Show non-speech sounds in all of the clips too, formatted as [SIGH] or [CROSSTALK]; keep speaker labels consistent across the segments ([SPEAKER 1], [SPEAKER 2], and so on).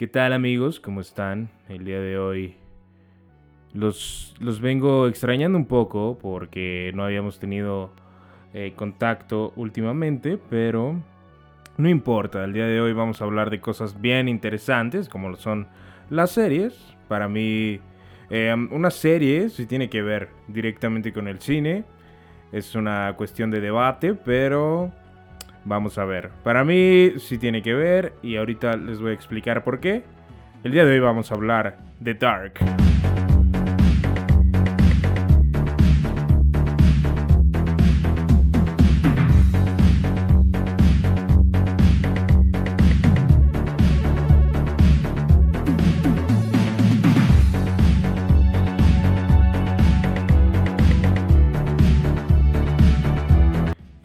[SPEAKER 1] ¿Qué tal amigos? ¿Cómo están? El día de hoy los, los vengo extrañando un poco porque no habíamos tenido eh, contacto últimamente, pero no importa. El día de hoy vamos a hablar de cosas bien interesantes como son las series. Para mí, eh, una serie si tiene que ver directamente con el cine. Es una cuestión de debate, pero Vamos a ver. Para mí sí tiene que ver y ahorita les voy a explicar por qué. El día de hoy vamos a hablar de Dark.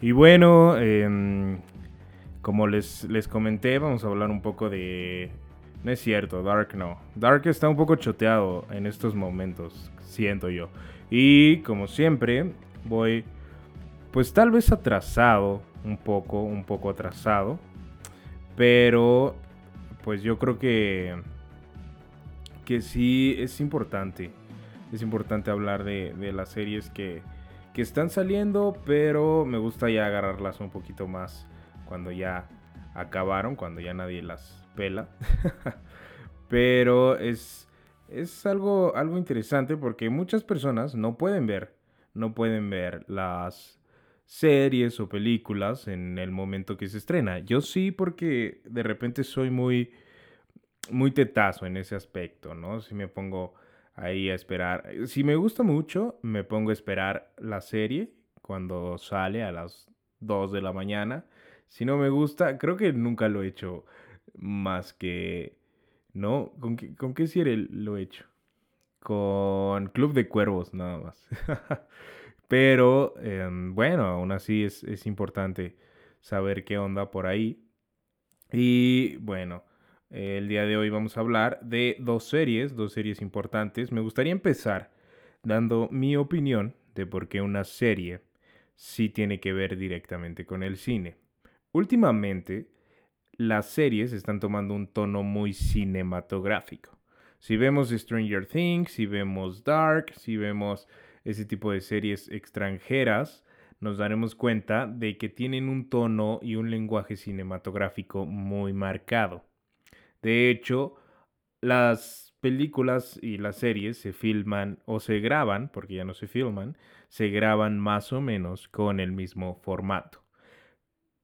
[SPEAKER 1] Y bueno, eh, como les, les comenté, vamos a hablar un poco de... No es cierto, Dark no. Dark está un poco choteado en estos momentos, siento yo. Y como siempre, voy pues tal vez atrasado, un poco, un poco atrasado. Pero pues yo creo que que sí es importante. Es importante hablar de, de las series que, que están saliendo, pero me gusta ya agarrarlas un poquito más cuando ya acabaron, cuando ya nadie las pela. [LAUGHS] Pero es, es algo, algo interesante porque muchas personas no pueden ver, no pueden ver las series o películas en el momento que se estrena. Yo sí porque de repente soy muy, muy tetazo en ese aspecto, ¿no? Si me pongo ahí a esperar. Si me gusta mucho, me pongo a esperar la serie cuando sale a las 2 de la mañana si no me gusta, creo que nunca lo he hecho más que... ¿No? ¿Con qué, con qué lo he hecho? Con Club de Cuervos, nada más. [LAUGHS] Pero em, bueno, aún así es, es importante saber qué onda por ahí. Y bueno, el día de hoy vamos a hablar de dos series, dos series importantes. Me gustaría empezar dando mi opinión de por qué una serie sí tiene que ver directamente con el cine. Últimamente, las series están tomando un tono muy cinematográfico. Si vemos Stranger Things, si vemos Dark, si vemos ese tipo de series extranjeras, nos daremos cuenta de que tienen un tono y un lenguaje cinematográfico muy marcado. De hecho, las películas y las series se filman o se graban, porque ya no se filman, se graban más o menos con el mismo formato.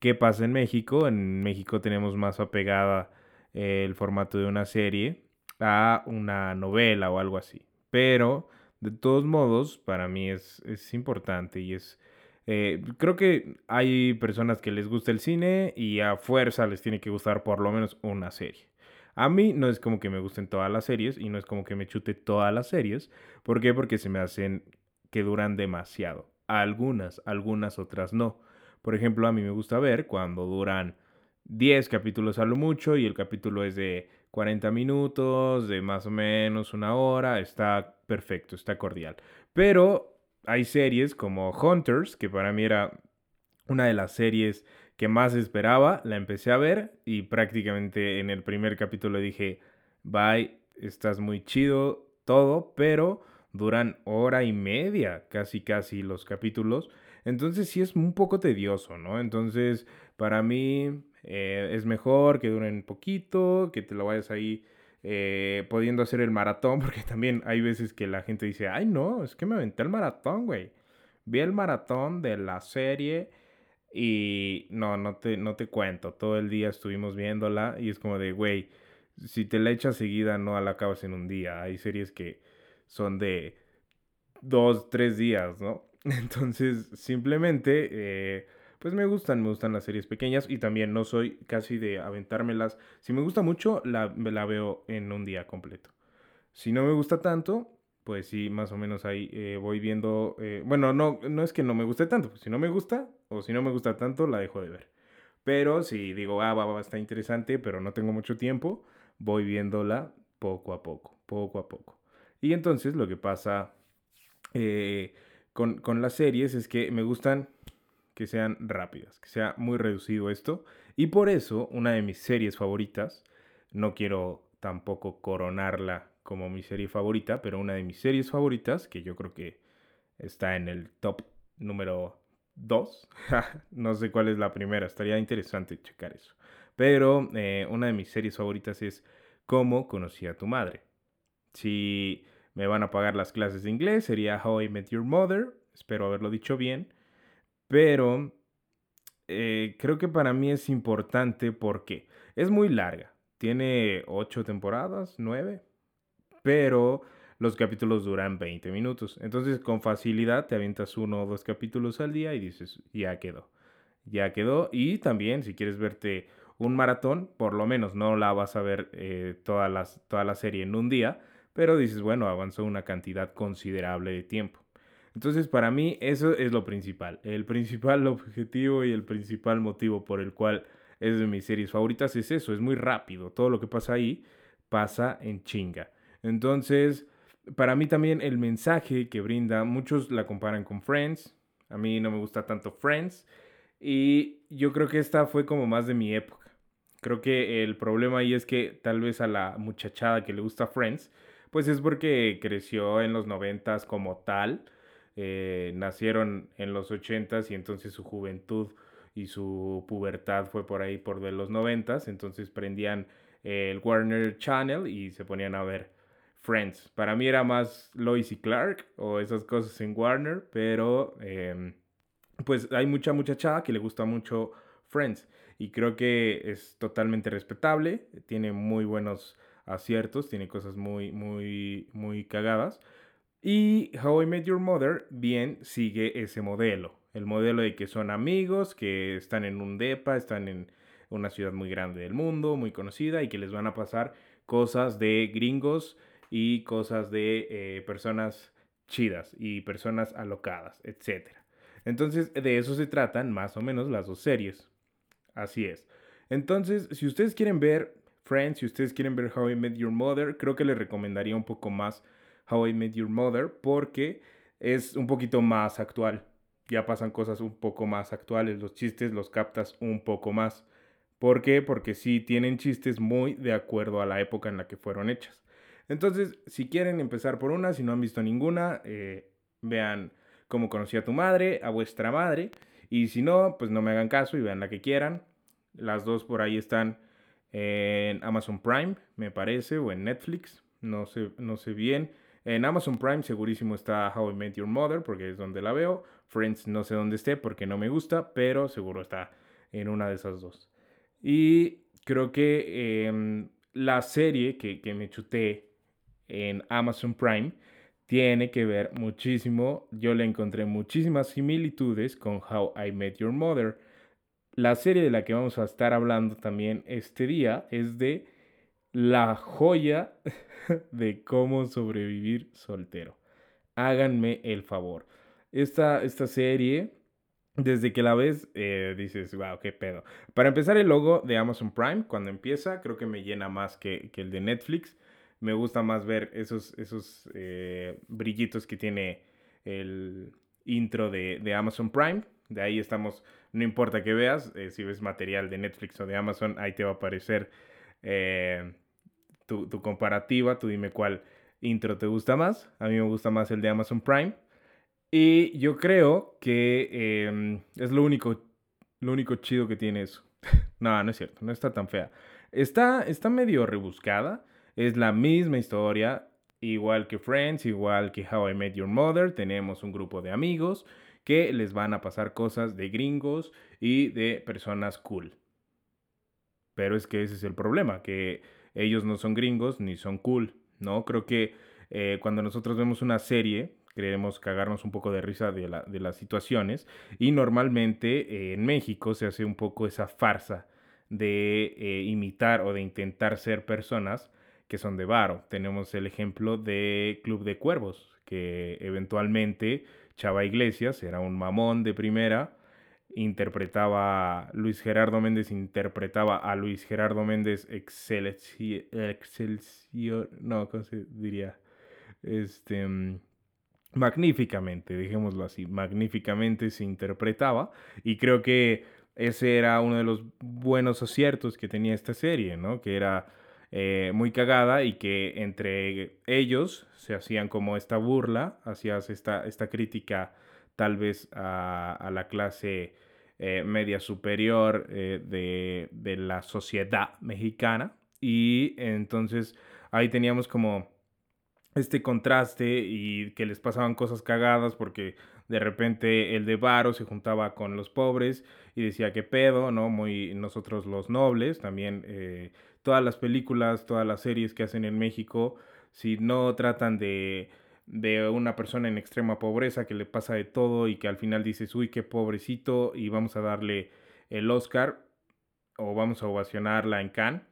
[SPEAKER 1] ¿Qué pasa en México? En México tenemos más apegada eh, el formato de una serie a una novela o algo así. Pero, de todos modos, para mí es, importante y es... Eh, creo que hay personas que les gusta el cine y a fuerza les tiene que gustar por lo menos una serie. A mí no es como que me gusten todas las series y no es como que me chute todas las series. ¿Por qué? Porque se me hacen que duran demasiado. Algunas, algunas otras no. Por ejemplo, a mí me gusta ver cuando duran 10 capítulos a lo mucho y el capítulo es de 40 minutos, de más o menos una hora, está perfecto, está cordial. Pero hay series como Hunters, que para mí era una de las series que más esperaba, la empecé a ver y prácticamente en el primer capítulo dije, bye, estás muy chido, todo, pero duran hora y media, casi casi los capítulos. Entonces sí es un poco tedioso, ¿no? Entonces para mí eh, es mejor que duren poquito, que te lo vayas ahí eh, pudiendo hacer el maratón, [LAUGHS] porque también hay veces que la gente dice, ay no, es que me aventé el maratón, güey. Vi el maratón de la serie y no, no te, no te cuento, todo el día estuvimos viéndola y es como de, güey, si te la echas seguida no la acabas en un día. Hay series que son de dos, tres días, ¿no? [LAUGHS] Entonces, simplemente, eh, pues me gustan, me gustan las series pequeñas y también no soy casi de aventármelas. Si me gusta mucho, la, la veo en un día completo. Si no me gusta tanto, pues sí, más o menos ahí eh, voy viendo. Eh, bueno, no, no es que no me guste tanto. Si no me gusta o si no me gusta tanto, la dejo de ver. Pero si digo, ah, va, va, está interesante, pero no tengo mucho tiempo, voy viéndola poco a poco, poco a poco. Y entonces lo que pasa con, las series es que me gustan que sean rápidas, que sea muy reducido esto. Y por eso una de mis series favoritas, no quiero tampoco coronarla como mi serie favorita, pero una de mis series favoritas, que yo creo que está en el top número 2. [LAUGHS] no sé cuál es la primera, estaría interesante checar eso. Pero eh, una de mis series favoritas es Cómo conocí a tu madre. Si me van a pagar las clases de inglés, sería How I Met Your Mother. Espero haberlo dicho bien. Pero eh, creo que para mí es importante porque es muy larga. Tiene ocho temporadas, nueve. Pero los capítulos duran 20 minutos. Entonces, con facilidad te avientas uno o dos capítulos al día y dices, ya quedó. Ya quedó. Y también, si quieres verte un maratón, por lo menos no la vas a ver eh, toda, toda la serie en un día, pero dices, bueno, avanzó una cantidad considerable de tiempo. Entonces, para mí, eso es lo principal. El principal [LAUGHS] objetivo y el principal motivo por el cual es de mis series favoritas es eso, es muy rápido. Todo lo que pasa ahí pasa en chinga. Entonces, para mí también el mensaje que brinda, muchos la comparan con Friends, a mí no me gusta tanto Friends y yo creo que esta fue como más de mi época. Creo que el problema ahí es que tal vez a la muchachada que le gusta Friends, pues es porque creció en los noventas como tal, eh, nacieron en los ochentas y entonces su juventud y su pubertad fue por ahí por de los noventas, entonces prendían el Warner Channel y se ponían a ver Friends. Para mí era más Lois y Clark o esas cosas en Warner, pero em, pues hay mucha muchachada que le gusta mucho Friends y creo que es totalmente respetable, tiene muy buenos aciertos, tiene cosas muy, muy, muy cagadas. Y How I Met Your Mother bien sigue ese modelo, el modelo de que son amigos, que están en un DEPA, están en una ciudad muy grande del mundo, muy conocida y que les van a pasar cosas de gringos y cosas de eh, personas chidas y personas alocadas, etc. Entonces, de eso se tratan más o menos las dos series. Así es. Entonces, si ustedes quieren ver Friends, si ustedes quieren ver How I Met Your Mother, creo que les recomendaría un poco más How I Met Your Mother porque es un poquito más actual. Ya pasan cosas un poco más actuales, los chistes los captas un poco más. ¿Por qué? Porque sí tienen chistes muy de acuerdo a la época en la que fueron hechas. Entonces, si quieren empezar por una, si no han visto ninguna, eh, vean cómo conocí a tu madre, a vuestra madre. Y si no, pues no me hagan caso y vean la que quieran. Las dos por ahí están en Amazon Prime, me parece, o en Netflix. No sé, no sé bien. En Amazon Prime segurísimo está How I Met Your Mother, porque es donde la veo. Friends no sé dónde esté porque no me gusta, pero seguro está en una de esas dos. Y creo que em, la serie que, que me chuté en Amazon Prime tiene que ver muchísimo, yo le encontré muchísimas similitudes con How I Met Your Mother. La serie de la que vamos a estar hablando también este día es de la joya [LAUGHS] de cómo sobrevivir soltero. Háganme el favor. Esta, esta serie, desde que la ves, eh, dices, wow, qué pedo. Para empezar, el logo de Amazon Prime, cuando empieza, creo que me llena más que, que el de Netflix me gusta más ver esos, esos eh, brillitos que tiene el intro de, Amazon Prime. De ahí estamos, no importa que veas, eh, si ves material de Netflix o de Amazon, ahí te va a aparecer eh, tu, comparativa, tú dime cuál intro te gusta más. A mí me gusta más el de Amazon Prime. Y yo creo que em, es lo único, lo único chido que tiene eso. [LAUGHS] no, no es cierto, no está tan fea. Está, está medio rebuscada. Es la misma historia, igual que Friends, igual que How I Met Your Mother. Tenemos un grupo de amigos que les van a pasar cosas de gringos y de personas cool. Pero es que ese es el problema, que ellos no son gringos ni son cool, ¿no? Creo que eh, cuando nosotros vemos una serie, queremos cagarnos un poco de risa de, las situaciones y normalmente eh, en México se hace un poco esa farsa de eh, imitar o de intentar ser personas que son de Varo. Tenemos el ejemplo de Club de Cuervos, que eventualmente Chava Iglesias era un mamón de primera, interpretaba Luis Gerardo Méndez, interpretaba a Luis Gerardo Méndez Excelsior, no, ¿cómo se diría? Este, mm, magníficamente, dejémoslo así, magníficamente se interpretaba y creo que ese era uno de los buenos aciertos que tenía esta serie, ¿no? Que era eh, muy cagada y que entre ellos se hacían como esta burla, hacías esta, esta crítica tal vez a, la clase eh, media superior eh, de, de la sociedad mexicana. Y entonces ahí teníamos como este contraste y que les pasaban cosas cagadas porque de repente el de Varo se juntaba con los pobres y decía que pedo, ¿no? Muy nosotros los nobles, también todas las películas, todas las series que hacen en México, si no tratan de, de una persona en extrema pobreza que le pasa de todo y que al final dices, uy, qué pobrecito y vamos a darle el Oscar o vamos a ovacionarla en Cannes.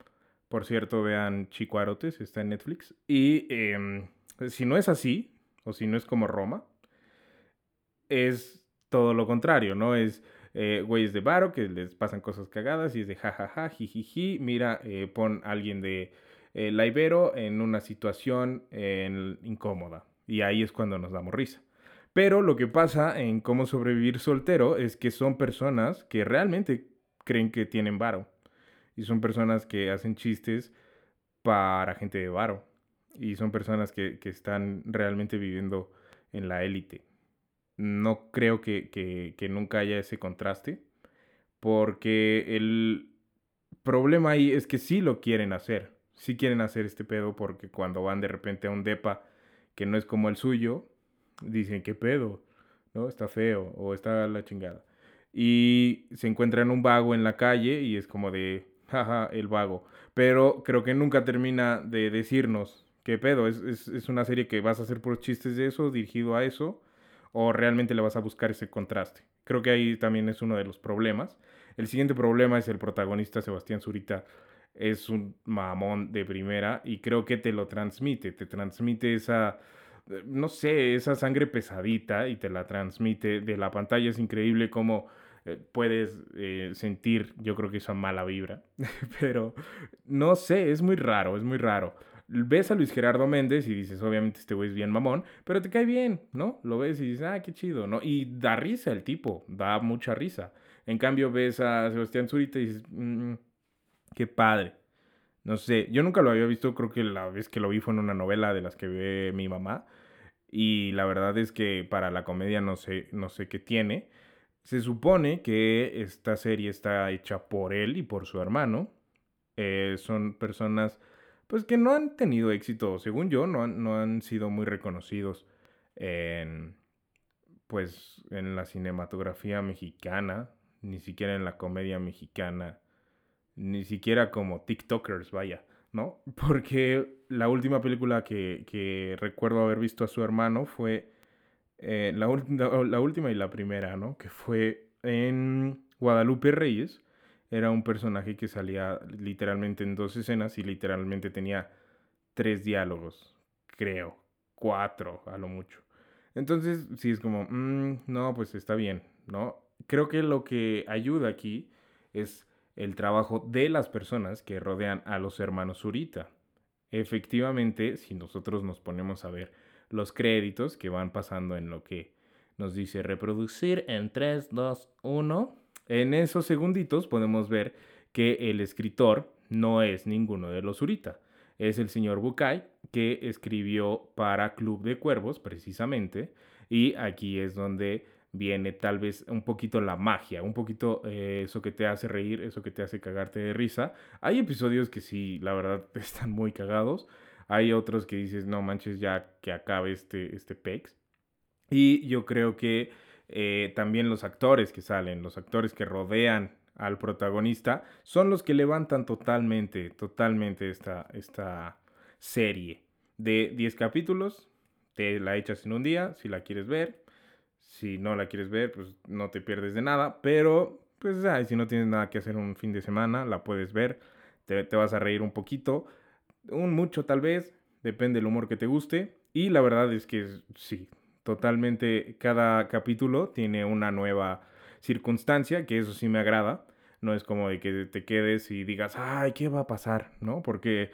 [SPEAKER 1] Por cierto, vean Chico Arotes, está en Netflix. Y em, si no es así, o si no es como Roma, es todo lo contrario, ¿no? Es eh, güeyes de varo que les pasan cosas cagadas y es de jajaja, jijiji, mira, eh, pon a alguien de eh, la Ibero en una situación incómoda. Y ahí es cuando nos damos risa. Pero lo que pasa en cómo sobrevivir soltero es que son personas que realmente creen que tienen varo. Y son personas que hacen chistes para gente de varo. Y son personas que, que están realmente viviendo en la élite no creo que, nunca haya ese contraste, porque el problema ahí es que sí lo quieren hacer, sí quieren hacer este pedo porque cuando van de repente a un depa que no es como el suyo, dicen, ¿qué pedo? ¿No? Está feo o está la chingada. Y se encuentran un vago en la calle y es como de, jaja, el vago. Pero creo que nunca termina de decirnos, ¿qué pedo? Es, es una serie que vas a hacer por chistes de eso, dirigido a eso o realmente le vas a buscar ese contraste. Creo que ahí también es uno de los problemas. El siguiente problema es el protagonista Sebastián Zurita es un mamón de primera y creo que te lo transmite, te transmite esa, no sé, esa sangre pesadita y te la transmite de la pantalla. Es increíble cómo eh, puedes eh, sentir, yo creo que esa mala vibra, [LAUGHS] pero no sé, es muy raro, es muy raro ves a Luis Gerardo Méndez y dices, obviamente este güey es bien mamón, pero te cae bien, ¿no? Lo ves y dices, ah, qué chido, ¿no? Y da risa el tipo, da mucha risa. En cambio ves a Sebastián Zurita y dices, mmm, qué padre. No sé, yo nunca lo había visto, creo que la vez que lo vi fue en una novela de las que ve mi mamá. Y la verdad es que para la comedia no sé, no sé qué tiene. Se supone que esta serie está hecha por él y por su hermano. Eh, son personas pues que no han tenido éxito, según yo, no han, no han sido muy reconocidos en, pues, en la cinematografía mexicana, ni siquiera en la comedia mexicana, ni siquiera como TikTokers, vaya, ¿no? [LAUGHS] Porque la última película que, recuerdo haber visto a su hermano fue eh, la, la última y la primera, ¿no? Que fue en Guadalupe Reyes era un personaje que salía literalmente en dos escenas y literalmente tenía tres diálogos, creo, cuatro a lo mucho. Entonces, sí es como, mm, no, pues está bien, ¿no? Creo que lo que ayuda aquí es el trabajo de las personas que rodean a los hermanos Zurita. Efectivamente, si nosotros nos ponemos a ver los créditos que van pasando en lo que nos dice reproducir en 3, 2, 1, en esos segunditos podemos ver que el escritor no es ninguno de los Zurita. Es el señor Bucay que escribió para Club de Cuervos precisamente y aquí es donde viene tal vez un poquito la magia, un poquito eh, eso que te hace reír, eso que te hace cagarte de risa. Hay episodios que sí, la verdad, [LAUGHS] están muy cagados. Hay otros que dices, no manches, ya que acabe este, este pex. Y yo creo que eh, también los actores que salen, los actores que rodean al protagonista, son los que levantan totalmente, totalmente esta, esta serie. De 10 capítulos, te la echas en un día, si la quieres ver. Si no la quieres ver, pues no te pierdes de nada. Pero, pues, si no tienes nada que hacer un fin de semana, la puedes ver. Te, te vas a reír un poquito, un mucho tal vez, depende del humor que te guste. Y la verdad es que sí, totalmente cada capítulo tiene una nueva circunstancia, que eso sí me agrada. No es como de que te quedes y digas, ay, ¿qué va a pasar? ¿No? Porque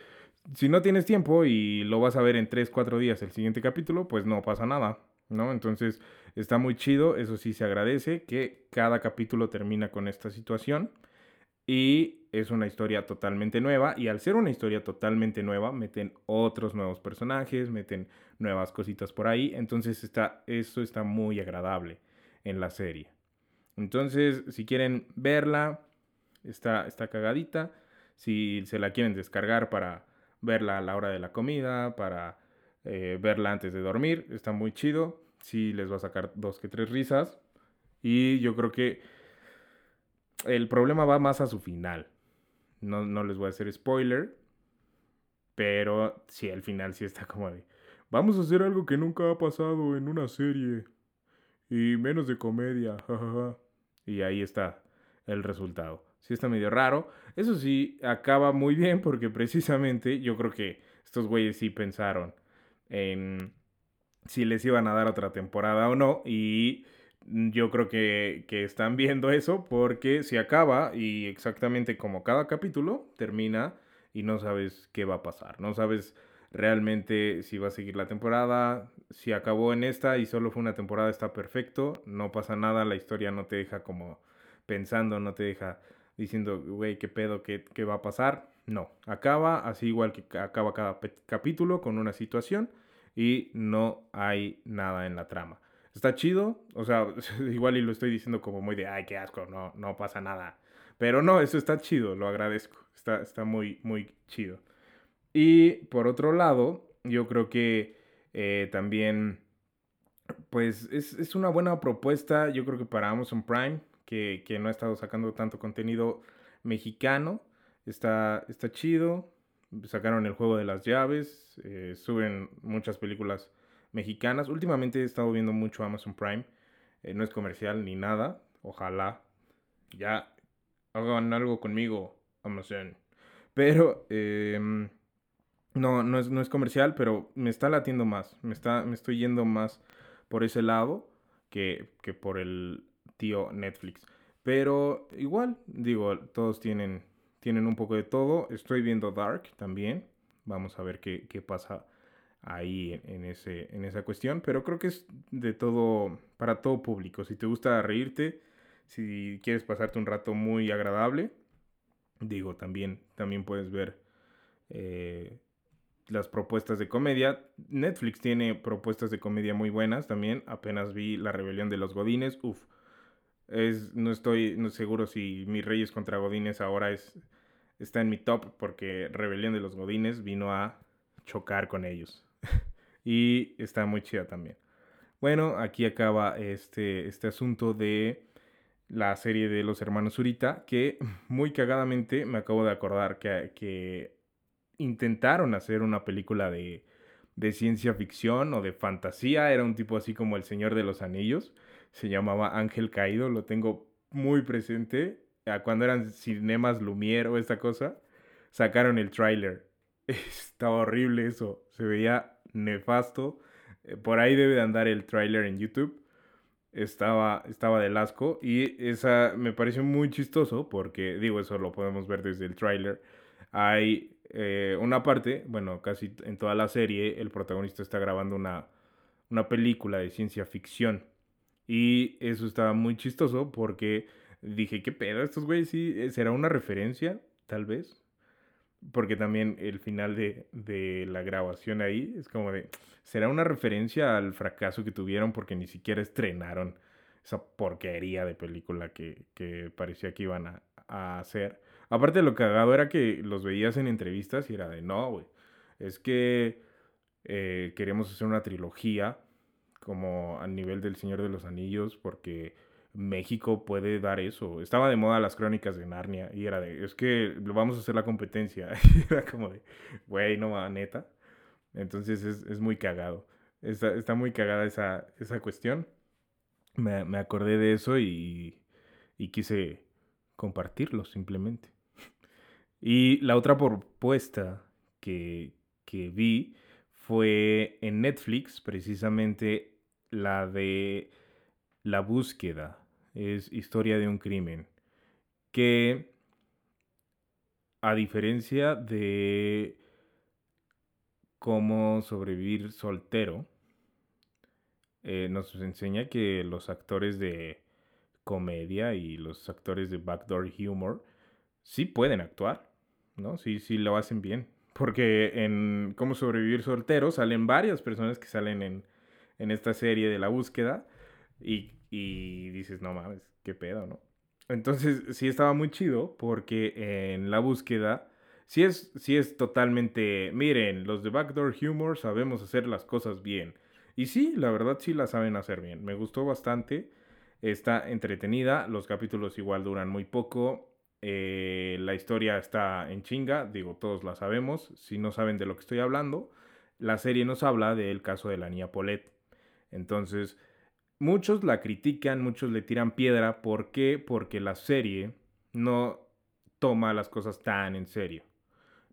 [SPEAKER 1] si no tienes tiempo y lo vas a ver en 3, 4 días el siguiente capítulo, pues no pasa nada, ¿no? Entonces está muy chido, eso sí se agradece, que cada capítulo termina con esta situación. Y es una historia totalmente nueva y al ser una historia totalmente nueva meten otros nuevos personajes, meten nuevas cositas por ahí, entonces está, eso está muy agradable en la serie. Entonces, si quieren verla, está, está cagadita. Si se la quieren descargar para verla a la hora de la comida, para eh, verla antes de dormir, está muy chido. Sí les va a sacar dos que tres risas. Y yo creo que el problema va más a su final. No, no les voy a hacer spoiler. Pero sí, al final sí está como de... Vamos a hacer algo que nunca ha pasado en una serie. Y menos de comedia. [LAUGHS] y ahí está el resultado. Sí está medio raro. Eso sí, acaba muy bien porque precisamente yo creo que estos güeyes sí pensaron en si les iban a dar otra temporada o no. Y yo creo que, que, están viendo eso porque si acaba y exactamente como cada capítulo termina y no sabes qué va a pasar, no sabes realmente si va a seguir la temporada, si acabó en esta y solo fue una temporada está perfecto, no pasa nada, la historia no te deja como pensando, no te deja diciendo, güey, qué pedo, ¿Qué, qué va a pasar. No, acaba así igual que acaba cada capítulo con una situación y no hay nada en la trama está chido, o sea, [LAUGHS] igual y lo estoy diciendo como muy de, ay, qué asco, no, no pasa nada. Pero no, eso está chido, lo agradezco, está, está muy, muy chido. Y por otro lado, yo creo que eh, también, pues es, es, una buena propuesta, yo creo que para Amazon Prime, que, que no ha estado sacando tanto contenido mexicano, está, está chido. Sacaron el juego de las llaves, eh, suben muchas películas mexicanas. Últimamente he estado viendo mucho Amazon Prime. Eh, no es comercial ni nada. Ojalá ya hagan algo conmigo, Amazon. Pero em, no, no es, no es comercial, pero me está latiendo más. Me, está, me estoy yendo más por ese lado que, que por el tío Netflix. Pero igual, digo, todos tienen, tienen un poco de todo. Estoy viendo Dark también. Vamos a ver qué, qué pasa ahí en, ese, en esa cuestión, pero creo que es de todo, para todo público. Si te gusta reírte, si quieres pasarte un rato muy agradable, digo, también, también puedes ver eh, las propuestas de comedia. Netflix tiene propuestas de comedia muy buenas también. Apenas vi La Rebelión de los Godines. Uf, es, no estoy no seguro si Mi Reyes contra Godines ahora es, está en mi top porque Rebelión de los Godines vino a chocar con ellos. [LAUGHS] y está muy chida también. Bueno, aquí acaba este, este asunto de la serie de los hermanos Zurita, que [LAUGHS] muy cagadamente me acabo de acordar que, que intentaron hacer una película de, de, ciencia ficción o de fantasía. Era un tipo así como El Señor de los Anillos. Se llamaba Ángel Caído, lo tengo muy presente. Cuando eran cinemas Lumière o esta cosa, sacaron el tráiler Estaba horrible eso. Se veía nefasto. Eh, por ahí debe de andar el tráiler en YouTube. Estaba, estaba del asco. Y esa me pareció muy chistoso porque, digo, eso lo podemos ver desde el tráiler. Hay eh, una parte, bueno, casi en toda la serie, el protagonista está grabando una, una película de ciencia ficción. Y eso estaba muy chistoso porque dije, ¿qué pedo? Estos güeyes sí, eh, será una referencia, tal vez porque también el final de, de, la grabación ahí es como de, será una referencia al fracaso que tuvieron porque ni siquiera estrenaron esa porquería de película que, que parecía que iban a, a, hacer. Aparte lo cagado era que los veías en entrevistas y era de, no, güey, es que eh, queremos hacer una trilogía como a nivel del Señor de los Anillos porque México puede dar eso. Estaba de moda las crónicas de Narnia y era de, es que vamos a hacer la competencia. [LAUGHS] era como de, güey, no va, neta. Entonces es, es muy cagado. Está, está, muy cagada esa, esa cuestión. Me, me acordé de eso y, y quise compartirlo simplemente. y la otra propuesta que, que vi fue en Netflix, precisamente la de La búsqueda es Historia de un crimen, que a diferencia de cómo sobrevivir soltero, eh, nos enseña que los actores de comedia y los actores de backdoor humor sí pueden actuar, ¿no? Sí, sí lo hacen bien. Porque en Cómo sobrevivir soltero salen varias personas que salen en, en esta serie de la búsqueda y, y dices, no mames, qué pedo, ¿no? Entonces sí estaba muy chido porque en la búsqueda sí es, sí es totalmente, miren, los de Backdoor Humor sabemos hacer las cosas bien. Y sí, la verdad sí la saben hacer bien. Me gustó bastante. Está entretenida. Los capítulos igual duran muy poco. Eh, la historia está en chinga. Digo, todos la sabemos. Si no saben de lo que estoy hablando, la serie nos habla del caso de la niña Paulette. Entonces, muchos la critican, muchos le tiran piedra. ¿Por qué? Porque la serie no toma las cosas tan en serio.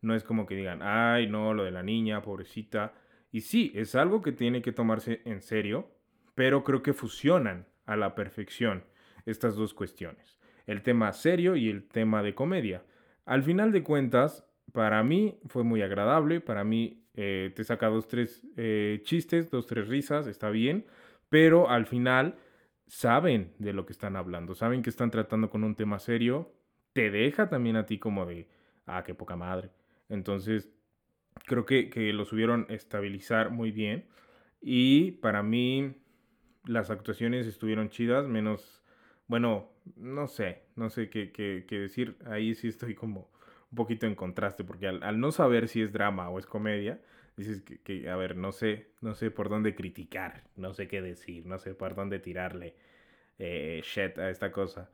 [SPEAKER 1] No es como que digan, ay, no, lo de la niña, pobrecita. Y sí, es algo que tiene que tomarse en serio, pero creo que fusionan a la perfección estas dos cuestiones. El tema serio y el tema de comedia. Al final de cuentas, para mí fue muy agradable, para mí eh, te saca dos, tres eh, chistes, dos, tres risas, está bien, pero al final saben de lo que están hablando, saben que están tratando con un tema serio, te deja también a ti como de, ah, qué poca madre. Entonces, creo que, que lo subieron estabilizar muy bien. Y para mí, las actuaciones estuvieron chidas, menos, bueno, no sé, no sé qué, qué, decir. Ahí sí estoy como un poquito en contraste, porque al, no saber si es drama o es comedia, dices que, que, a ver, no sé, no sé por dónde criticar, no sé qué decir, no sé por dónde tirarle eh, shit a esta cosa.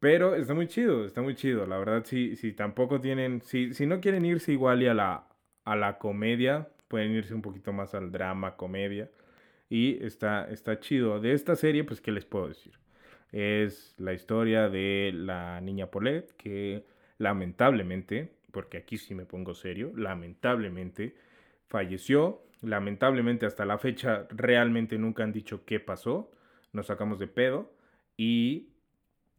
[SPEAKER 1] Pero está muy chido, está muy chido. La verdad, si, si tampoco tienen, si, si no quieren irse igual y a la, a la comedia, pueden irse un poquito más al drama, comedia. Y está, está chido. De esta serie, pues, ¿qué les puedo decir? Es la historia de la niña Paulette, que lamentablemente, porque aquí sí me pongo serio, lamentablemente falleció. Lamentablemente hasta la fecha realmente nunca han dicho qué pasó. Nos sacamos de pedo. Y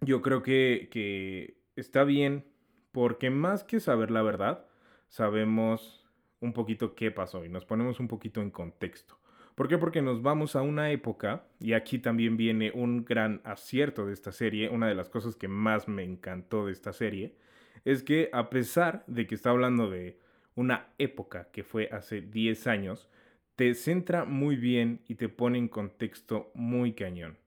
[SPEAKER 1] yo creo que, que está bien porque más que saber la verdad, sabemos un poquito qué pasó y nos ponemos un poquito en contexto. ¿Por qué? Porque nos vamos a una época, y aquí también viene un gran acierto de esta serie, una de las cosas que más me encantó de esta serie, es que a pesar de que está hablando de una época que fue hace 10 años, te centra muy bien y te pone en contexto muy cañón.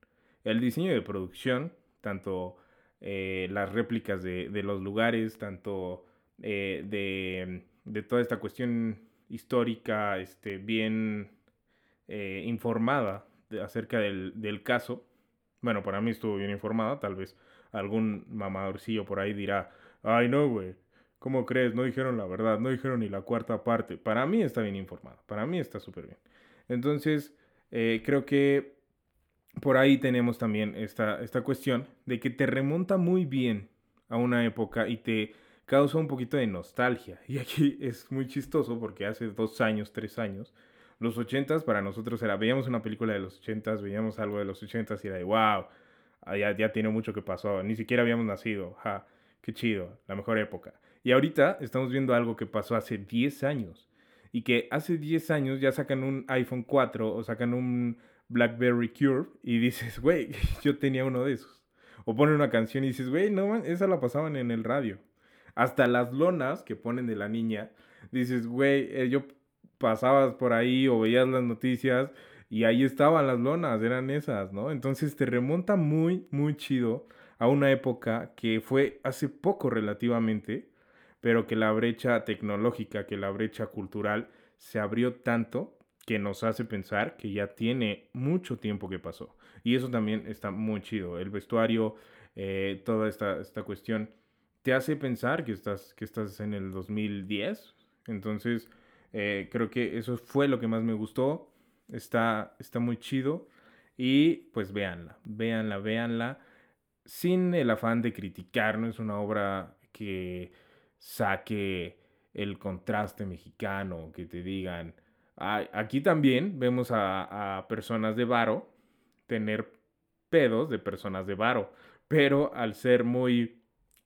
[SPEAKER 1] El diseño de producción, tanto eh, las réplicas de, los lugares, tanto eh, de, toda esta cuestión histórica, este, bien eh, informada acerca del, del, caso. Bueno, para mí estuvo bien informada, tal vez algún mamadorcillo por ahí dirá, ay no, güey, ¿Cómo crees? No dijeron la verdad, no dijeron ni la cuarta parte. Para mí está bien informada, para mí está súper bien. Entonces, eh, creo que por ahí tenemos también esta, esta cuestión de que te remonta muy bien a una época y te causa un poquito de nostalgia. [LAUGHS] Y aquí es muy chistoso porque hace dos años, tres años, los ochentas para nosotros era, veíamos una película de los ochentas, veíamos algo de los ochentas y era de, wow, ah, ya, ya tiene mucho que pasó, ni siquiera habíamos nacido, ja, qué chido, la mejor época. Y ahorita estamos viendo algo que pasó hace 10 años. Y que hace 10 años ya sacan un iPhone 4 o sacan un BlackBerry Curve y dices, güey, [LAUGHS] yo tenía uno de esos. O ponen una canción y dices, güey, no, man, esa la pasaban en el radio. Hasta las lonas que ponen de la niña, dices, güey, eh, yo pasabas por ahí o veías las noticias y ahí estaban las lonas, eran esas, ¿no? Entonces te remonta muy, muy chido a una época que fue hace poco relativamente, pero que la brecha tecnológica, que la brecha cultural se abrió tanto que nos hace pensar que ya tiene mucho tiempo que pasó. Y eso también está muy chido. El vestuario, eh, toda esta, esta cuestión, te hace pensar que estás, que estás en el 2010. Entonces, eh, creo que eso fue lo que más me gustó. Está, está muy chido. Y pues véanla, véanla, véanla. Sin el afán de criticar, no es una obra que saque el contraste mexicano, que te digan, aquí también vemos a, personas de varo tener pedos de personas de varo, pero al ser muy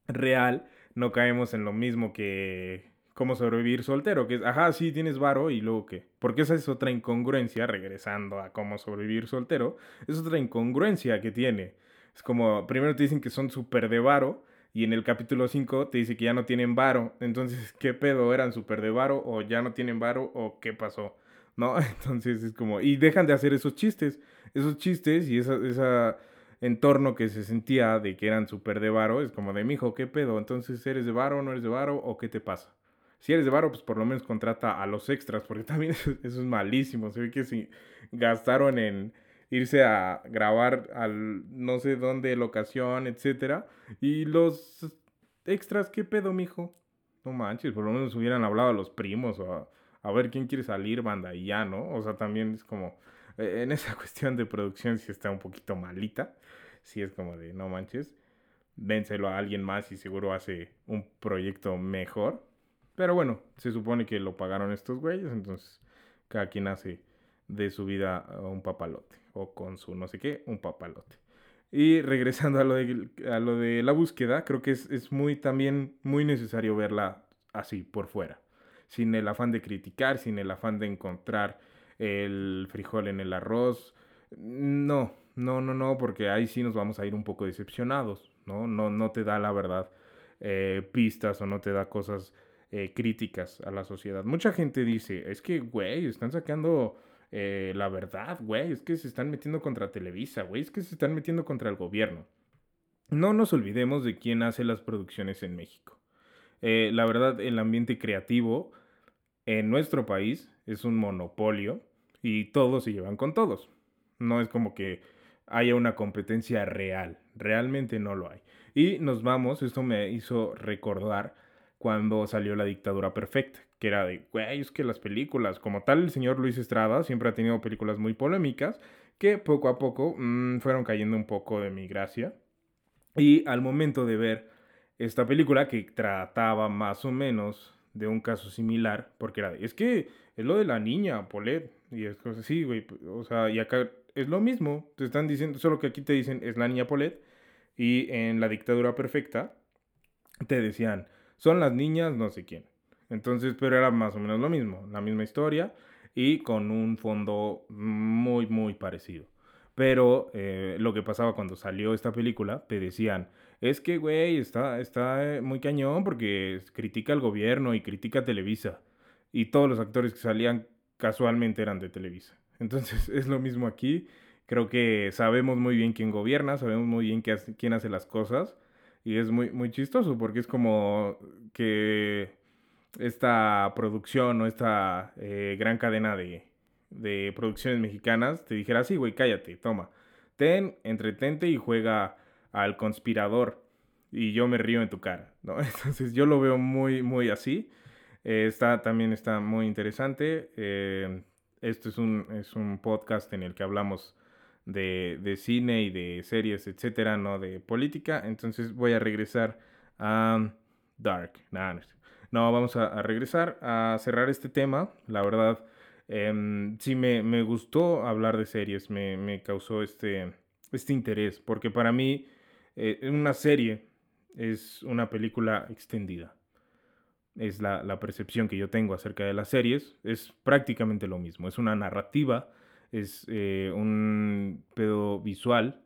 [SPEAKER 1] real, no caemos en lo mismo que cómo sobrevivir soltero, que es, ajá, sí, tienes varo y luego qué. Porque esa es otra incongruencia, regresando a cómo sobrevivir soltero, es otra incongruencia que tiene. Es como, primero te dicen que son súper de varo y en el capítulo 5 te dice que ya no tienen varo. Entonces, ¿qué pedo? ¿Eran súper de varo o ya no tienen varo o qué pasó? ¿No? [LAUGHS] Entonces es como... Y dejan de hacer esos chistes. Esos chistes y esa, esa entorno que se sentía de que eran súper de varo. Es como de, mijo, ¿qué pedo? Entonces, ¿eres de varo no eres de varo o qué te pasa? Si eres de varo, pues por lo menos contrata a los extras, porque [LAUGHS] también eso, eso es malísimo. Se ve que si gastaron en irse a grabar al no sé dónde, locación, etcétera. Y los extras, ¿qué pedo, mijo? No manches, por lo menos hubieran hablado a los primos o a, ver quién quiere salir, banda, y ya, ¿no? O sea, también es como, eh, en esa [LAUGHS] cuestión de producción sí está un poquito malita. Sí es como de, no manches, dénselo a alguien más y seguro hace un proyecto mejor. Pero bueno, se supone que lo pagaron estos güeyes, entonces cada quien hace de su vida un papalote o con su no sé qué, un papalote. Y [LAUGHS] regresando a lo de, a lo de la búsqueda, creo que es, es, muy también muy necesario verla así, por fuera. Sin el afán de criticar, sin el afán de encontrar el frijol en el arroz. No, no, no, no, porque ahí sí nos vamos a ir un poco decepcionados, ¿no? No, no te da la verdad eh, pistas o no te da cosas eh, críticas a la sociedad. Mucha gente dice, es que, güey, están sacando eh, la verdad, güey, es que se están metiendo contra Televisa, güey, es que se están metiendo contra el gobierno. No nos olvidemos de quién hace las producciones en México. Eh, la verdad, el ambiente creativo en nuestro país es un monopolio y todos se llevan con todos. No es como que haya una competencia real, realmente no lo hay. Y nos vamos, esto me hizo recordar cuando salió La Dictadura Perfecta, que era de, güey, es que las películas, como tal, el señor Luis Estrada siempre ha tenido películas muy polémicas que poco a poco mmm, fueron cayendo un poco de mi gracia. Y al momento de ver esta película que trataba más o menos de un caso similar, porque era, de, es que es lo de la niña, Polet, y es cosas así, güey, o sea, y acá es lo mismo, te están diciendo, solo que aquí te dicen es la niña Polet, y en la dictadura perfecta te decían, son las niñas no sé quién. Entonces, pero era más o menos lo mismo, la misma historia y con un fondo muy, muy parecido. Pero eh, lo que pasaba cuando salió esta película, te decían, es que, güey, está, está eh, muy cañón porque critica al gobierno y critica Televisa. Y todos los actores que salían casualmente eran de Televisa. [LAUGHS] Entonces es lo mismo aquí. Creo que sabemos muy bien quién gobierna, sabemos muy bien quién hace las cosas. Y es muy, muy chistoso porque es como que esta producción o esta eh, gran cadena de, de, producciones mexicanas te dijera, sí, güey, cállate, toma, ten, entretente y juega al conspirador y yo me río en tu cara, ¿no? [LAUGHS] Entonces yo lo veo muy, muy así. Eh, está, también está muy interesante. Eh, esto es un, es un podcast en el que hablamos de, de, cine y de series, etcétera, no de política. Entonces voy a regresar a Dark. Nah, no, vamos a, regresar a cerrar este tema. La verdad, em, sí me, gustó hablar de series, me, causó este, este interés, porque para mí eh, una serie es una película extendida. Es la, percepción que yo tengo acerca de las series. Es prácticamente lo mismo. Es una narrativa, es eh, un pedo visual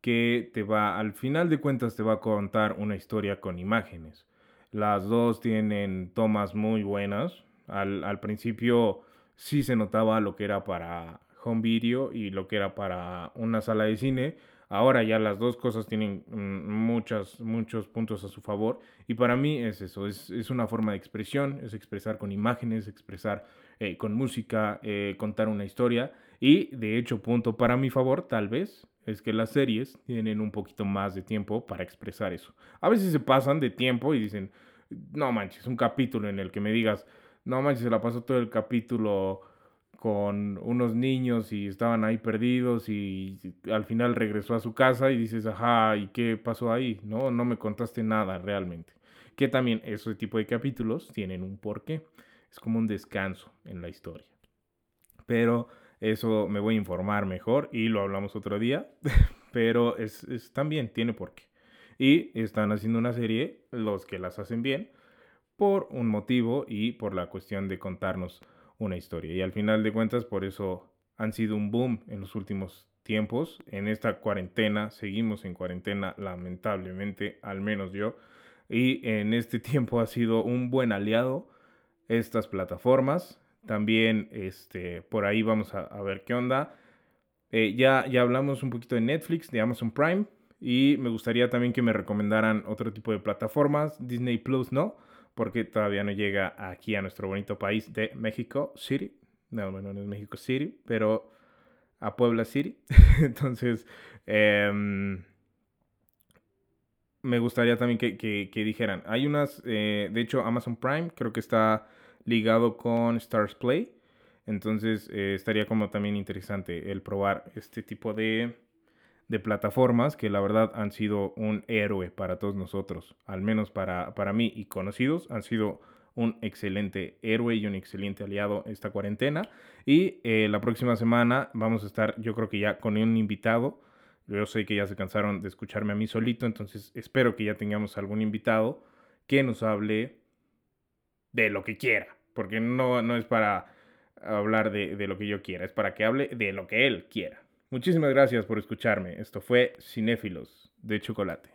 [SPEAKER 1] que te va, al final de cuentas, te va a contar una historia con imágenes. Las dos tienen tomas muy buenas. Al, principio sí se notaba lo que era para home video y lo que era para una sala de cine. Ahora ya las dos cosas tienen mm, muchos, muchos puntos a su favor. Y para mí es eso, es, una forma de expresión, es expresar con imágenes, expresar eh, con música, eh, contar una historia. Y de hecho, punto para mi favor, tal vez, es que las series tienen un poquito más de tiempo para expresar eso. A veces se pasan de tiempo y dicen, no manches, un capítulo en el que me digas, no manches, se la pasó todo el capítulo con unos niños y estaban ahí perdidos y al final regresó a su casa y dices, ajá, ¿y qué pasó ahí? No, no me contaste nada realmente. Que también ese tipo de capítulos tienen un porqué. Es como un descanso en la historia. Pero eso me voy a informar mejor y lo hablamos otro día. [LAUGHS] Pero es, también tiene porqué. Y están haciendo una serie, los que las hacen bien, por un motivo y por la cuestión de contarnos una historia. Y al final de cuentas, por eso han sido un boom en los últimos tiempos. En esta cuarentena, seguimos en cuarentena, lamentablemente, al menos yo. Y en este [LAUGHS] tiempo ha sido un buen aliado estas plataformas. También este, por ahí vamos a, ver qué onda. Eh, ya, ya hablamos un poquito de Netflix, de Amazon Prime. Y me gustaría también que me recomendaran otro tipo de plataformas. Disney Plus no, porque todavía no llega aquí a nuestro bonito país de México City. No, bueno, no es México City, pero a Puebla City. [LAUGHS] Entonces, em, me gustaría también que, dijeran, hay unas, eh, de hecho Amazon Prime creo que está ligado con Stars Play. Entonces eh, estaría como también interesante el probar este tipo de, de, plataformas que la verdad han sido un héroe para todos nosotros, al menos para, para mí y conocidos, han sido un excelente héroe y un excelente aliado esta cuarentena. Y eh, la próxima semana vamos a estar, yo creo que ya con un invitado. Yo sé que ya se cansaron de escucharme a mí solito, entonces espero que ya tengamos algún invitado que nos hable de lo que quiera, porque no, no es para hablar de, de lo que yo quiera, es para que hable de lo que él quiera. Muchísimas gracias por escucharme. Esto fue Cinéfilos de Chocolate.